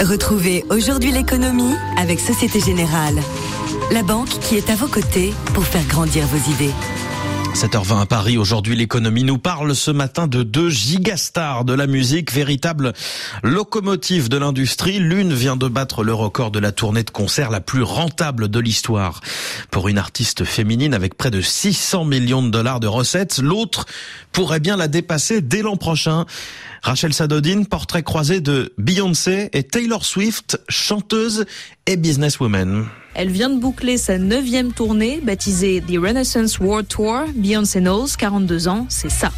Retrouvez aujourd'hui l'économie avec Société Générale. La banque qui est à vos côtés pour faire grandir vos idées. 7h20 à Paris. Aujourd'hui, l'économie nous parle ce matin de deux gigastars de la musique, véritables locomotives de l'industrie. L'une vient de battre le record de la tournée de concert la plus rentable de l'histoire pour une artiste féminine avec près de 600 millions de dollars de recettes. L'autre pourrait bien la dépasser dès l'an prochain. Rachel Sadodine, portrait croisé de Beyoncé et Taylor Swift, chanteuse et businesswoman. Elle vient de boucler sa neuvième tournée, baptisée The Renaissance World Tour. Beyoncé knows, 42 ans, c'est ça.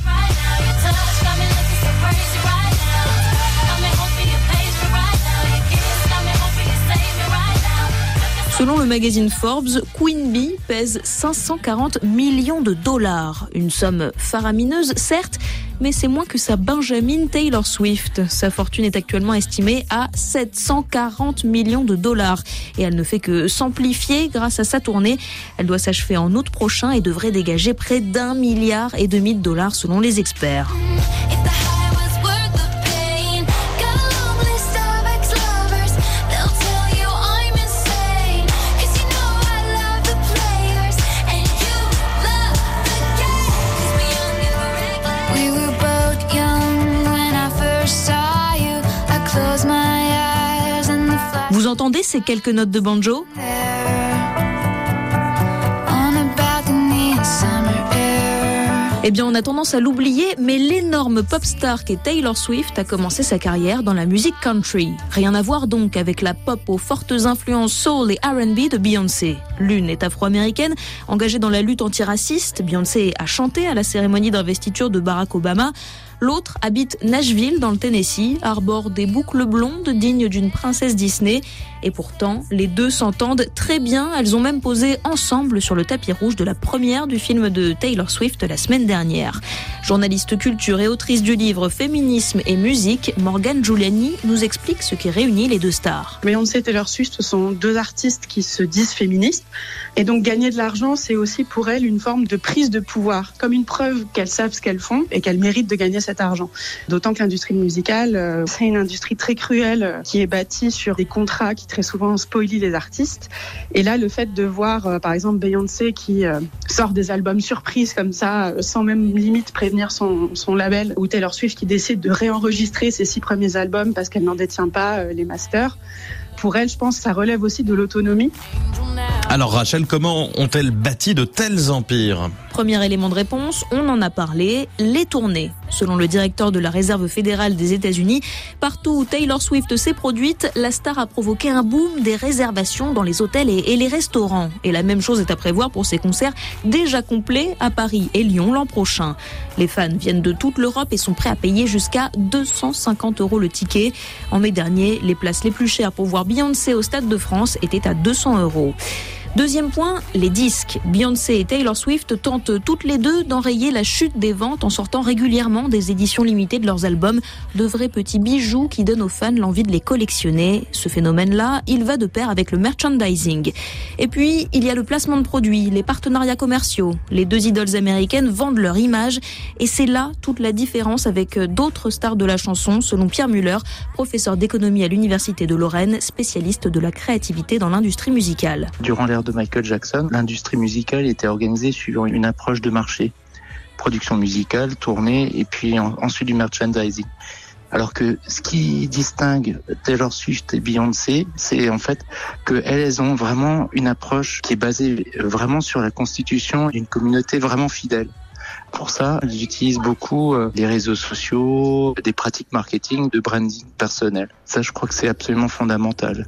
Selon le magazine Forbes, Queen Bee pèse 540 millions de dollars. Une somme faramineuse, certes, mais c'est moins que sa Benjamin Taylor Swift. Sa fortune est actuellement estimée à 740 millions de dollars. Et elle ne fait que s'amplifier grâce à sa tournée. Elle doit s'achever en août prochain et devrait dégager près d'un milliard et demi de dollars selon les experts. Vous entendez ces quelques notes de banjo Eh bien, on a tendance à l'oublier, mais l'énorme pop star qu'est Taylor Swift a commencé sa carrière dans la musique country. Rien à voir donc avec la pop aux fortes influences soul et R&B de Beyoncé. L'une est afro-américaine, engagée dans la lutte antiraciste. Beyoncé a chanté à la cérémonie d'investiture de Barack Obama. L'autre habite Nashville, dans le Tennessee, arbore des boucles blondes dignes d'une princesse Disney. Et pourtant, les deux s'entendent très bien. Elles ont même posé ensemble sur le tapis rouge de la première du film de Taylor Swift la semaine dernière. Journaliste culture et autrice du livre Féminisme et musique, Morgane Giuliani nous explique ce qui réunit les deux stars. Beyoncé et Taylor Swift sont deux artistes qui se disent féministes. Et donc gagner de l'argent, c'est aussi pour elles une forme de prise de pouvoir, comme une preuve qu'elles savent ce qu'elles font et qu'elles méritent de gagner cet argent. D'autant que l'industrie musicale, euh, c'est une industrie très cruelle euh, qui est bâtie sur des contrats qui très souvent spoilent les artistes. Et là, le fait de voir, euh, par exemple, Beyoncé qui sort des albums surprises comme ça, sans même limite prévenir son, son label, ou Taylor Swift qui décide de réenregistrer ses six premiers albums parce qu'elle n'en détient pas les masters. Pour elle, je pense, ça relève aussi de l'autonomie. Alors Rachel, comment ont-elles bâti de tels empires? Premier élément de réponse, on en a parlé, les tournées. Selon le directeur de la Réserve fédérale des États-Unis, partout où Taylor Swift s'est produite, la star a provoqué un boom des réservations dans les hôtels et, les restaurants. Et la même chose est à prévoir pour ses concerts déjà complets à Paris et Lyon l'an prochain. Les fans viennent de toute l'Europe et sont prêts à payer jusqu'à 250 euros le ticket. En mai dernier, les places les plus chères pour voir Beyoncé au Stade de France étaient à 200 euros. Deuxième point, les disques. Beyoncé et Taylor Swift tentent toutes les deux d'enrayer la chute des ventes en sortant régulièrement des éditions limitées de leurs albums, de vrais petits bijoux qui donnent aux fans l'envie de les collectionner. Ce phénomène-là, il va de pair avec le merchandising. Et puis, il y a le placement de produits, les partenariats commerciaux. Les deux idoles américaines vendent leur image et c'est là toute la différence avec d'autres stars de la chanson, selon Pierre Muller, professeur d'économie à l'Université de Lorraine, spécialiste de la créativité dans l'industrie musicale. Durant de Michael Jackson, l'industrie musicale était organisée suivant une approche de marché. Production musicale, tournée et puis ensuite du merchandising. Alors que ce qui distingue Taylor Swift et Beyoncé, c'est en fait qu'elles ont vraiment une approche qui est basée vraiment sur la constitution d'une communauté vraiment fidèle. Pour ça, elles utilisent beaucoup euh, les réseaux sociaux, des pratiques marketing, de branding personnel. Ça, je crois que c'est absolument fondamental.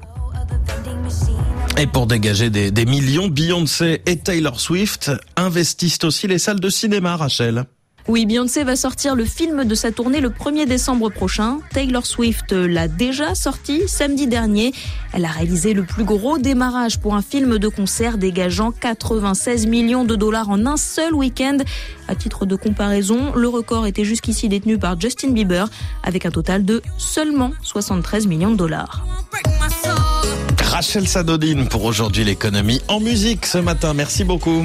Et pour dégager des, des, millions, Beyoncé et Taylor Swift investissent aussi les salles de cinéma, Rachel. Oui, Beyoncé va sortir le film de sa tournée le 1er décembre prochain. Taylor Swift l'a déjà sorti samedi dernier. Elle a réalisé le plus gros démarrage pour un film de concert dégageant 96 millions de dollars en un seul week-end. À titre de comparaison, le record était jusqu'ici détenu par Justin Bieber avec un total de seulement 73 millions de dollars. Rachel Sadodine pour aujourd'hui l'économie en musique ce matin. Merci beaucoup.